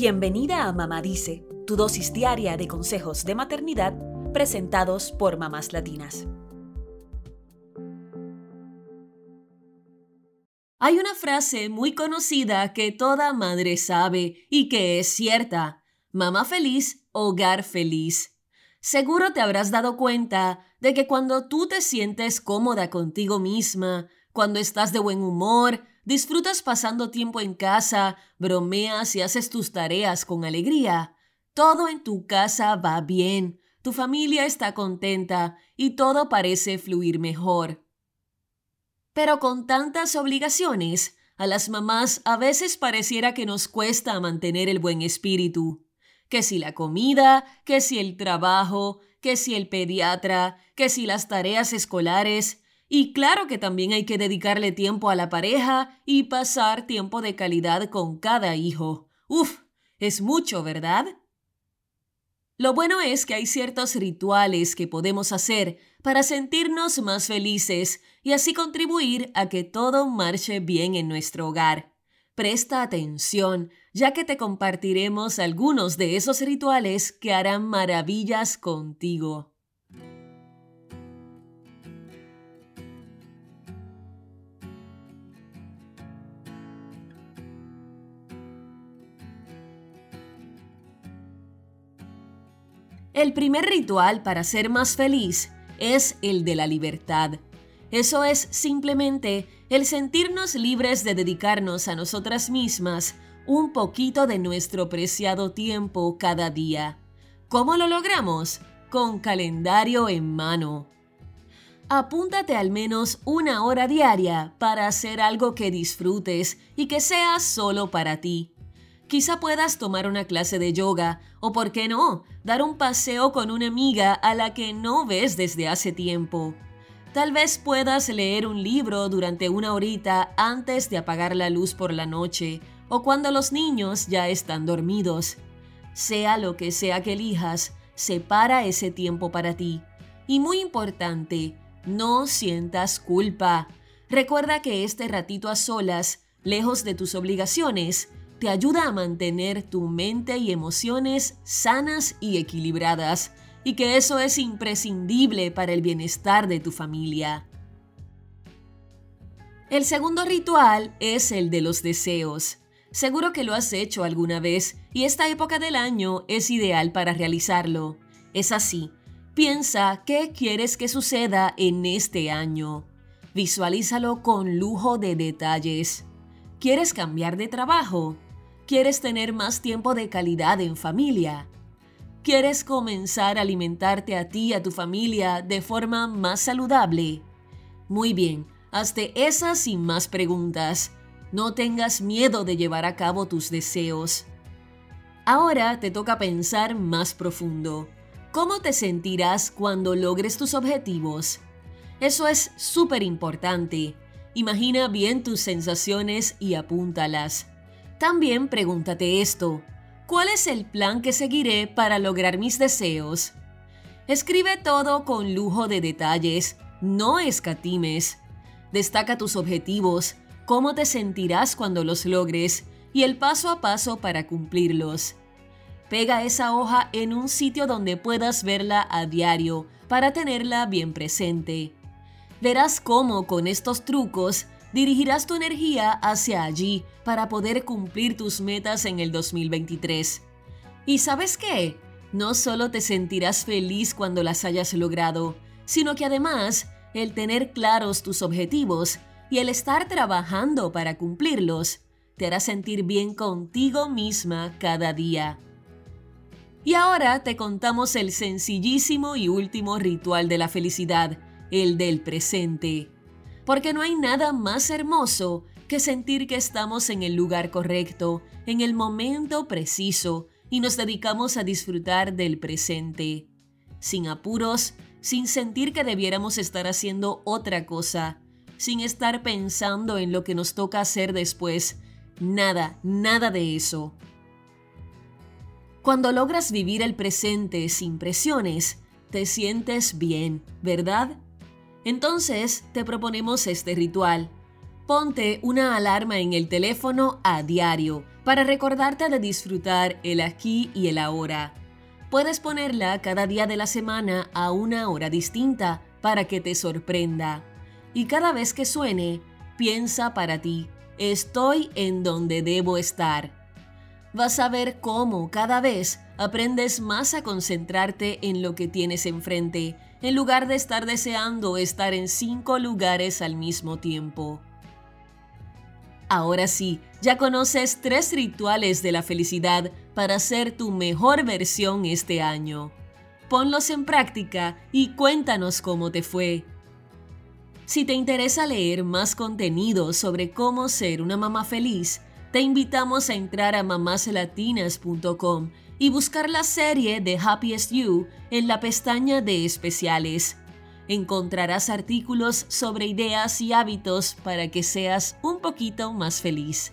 Bienvenida a Mamá Dice, tu dosis diaria de consejos de maternidad presentados por mamás latinas. Hay una frase muy conocida que toda madre sabe y que es cierta. Mamá feliz, hogar feliz. Seguro te habrás dado cuenta de que cuando tú te sientes cómoda contigo misma, cuando estás de buen humor, disfrutas pasando tiempo en casa, bromeas y haces tus tareas con alegría, todo en tu casa va bien, tu familia está contenta y todo parece fluir mejor. Pero con tantas obligaciones, a las mamás a veces pareciera que nos cuesta mantener el buen espíritu. Que si la comida, que si el trabajo, que si el pediatra, que si las tareas escolares. Y claro que también hay que dedicarle tiempo a la pareja y pasar tiempo de calidad con cada hijo. Uf, es mucho, ¿verdad? Lo bueno es que hay ciertos rituales que podemos hacer para sentirnos más felices y así contribuir a que todo marche bien en nuestro hogar. Presta atención, ya que te compartiremos algunos de esos rituales que harán maravillas contigo. El primer ritual para ser más feliz es el de la libertad. Eso es simplemente el sentirnos libres de dedicarnos a nosotras mismas un poquito de nuestro preciado tiempo cada día. ¿Cómo lo logramos? Con calendario en mano. Apúntate al menos una hora diaria para hacer algo que disfrutes y que sea solo para ti. Quizá puedas tomar una clase de yoga o, por qué no, dar un paseo con una amiga a la que no ves desde hace tiempo. Tal vez puedas leer un libro durante una horita antes de apagar la luz por la noche o cuando los niños ya están dormidos. Sea lo que sea que elijas, separa ese tiempo para ti. Y muy importante, no sientas culpa. Recuerda que este ratito a solas, lejos de tus obligaciones, te ayuda a mantener tu mente y emociones sanas y equilibradas, y que eso es imprescindible para el bienestar de tu familia. El segundo ritual es el de los deseos. Seguro que lo has hecho alguna vez y esta época del año es ideal para realizarlo. Es así. Piensa qué quieres que suceda en este año. Visualízalo con lujo de detalles. ¿Quieres cambiar de trabajo? ¿Quieres tener más tiempo de calidad en familia? ¿Quieres comenzar a alimentarte a ti y a tu familia de forma más saludable? Muy bien, hazte esas y más preguntas. No tengas miedo de llevar a cabo tus deseos. Ahora te toca pensar más profundo. ¿Cómo te sentirás cuando logres tus objetivos? Eso es súper importante. Imagina bien tus sensaciones y apúntalas. También pregúntate esto. ¿Cuál es el plan que seguiré para lograr mis deseos? Escribe todo con lujo de detalles, no escatimes. Destaca tus objetivos, cómo te sentirás cuando los logres y el paso a paso para cumplirlos. Pega esa hoja en un sitio donde puedas verla a diario para tenerla bien presente. Verás cómo con estos trucos dirigirás tu energía hacia allí para poder cumplir tus metas en el 2023. ¿Y sabes qué? No solo te sentirás feliz cuando las hayas logrado, sino que además el tener claros tus objetivos y el estar trabajando para cumplirlos te hará sentir bien contigo misma cada día. Y ahora te contamos el sencillísimo y último ritual de la felicidad, el del presente porque no hay nada más hermoso que sentir que estamos en el lugar correcto, en el momento preciso, y nos dedicamos a disfrutar del presente, sin apuros, sin sentir que debiéramos estar haciendo otra cosa, sin estar pensando en lo que nos toca hacer después. Nada, nada de eso. Cuando logras vivir el presente sin presiones, te sientes bien, ¿verdad? Entonces te proponemos este ritual. Ponte una alarma en el teléfono a diario para recordarte de disfrutar el aquí y el ahora. Puedes ponerla cada día de la semana a una hora distinta para que te sorprenda. Y cada vez que suene, piensa para ti, estoy en donde debo estar. Vas a ver cómo cada vez aprendes más a concentrarte en lo que tienes enfrente, en lugar de estar deseando estar en cinco lugares al mismo tiempo. Ahora sí, ya conoces tres rituales de la felicidad para ser tu mejor versión este año. Ponlos en práctica y cuéntanos cómo te fue. Si te interesa leer más contenido sobre cómo ser una mamá feliz, te invitamos a entrar a mamaslatinas.com y buscar la serie de Happiest You en la pestaña de especiales encontrarás artículos sobre ideas y hábitos para que seas un poquito más feliz.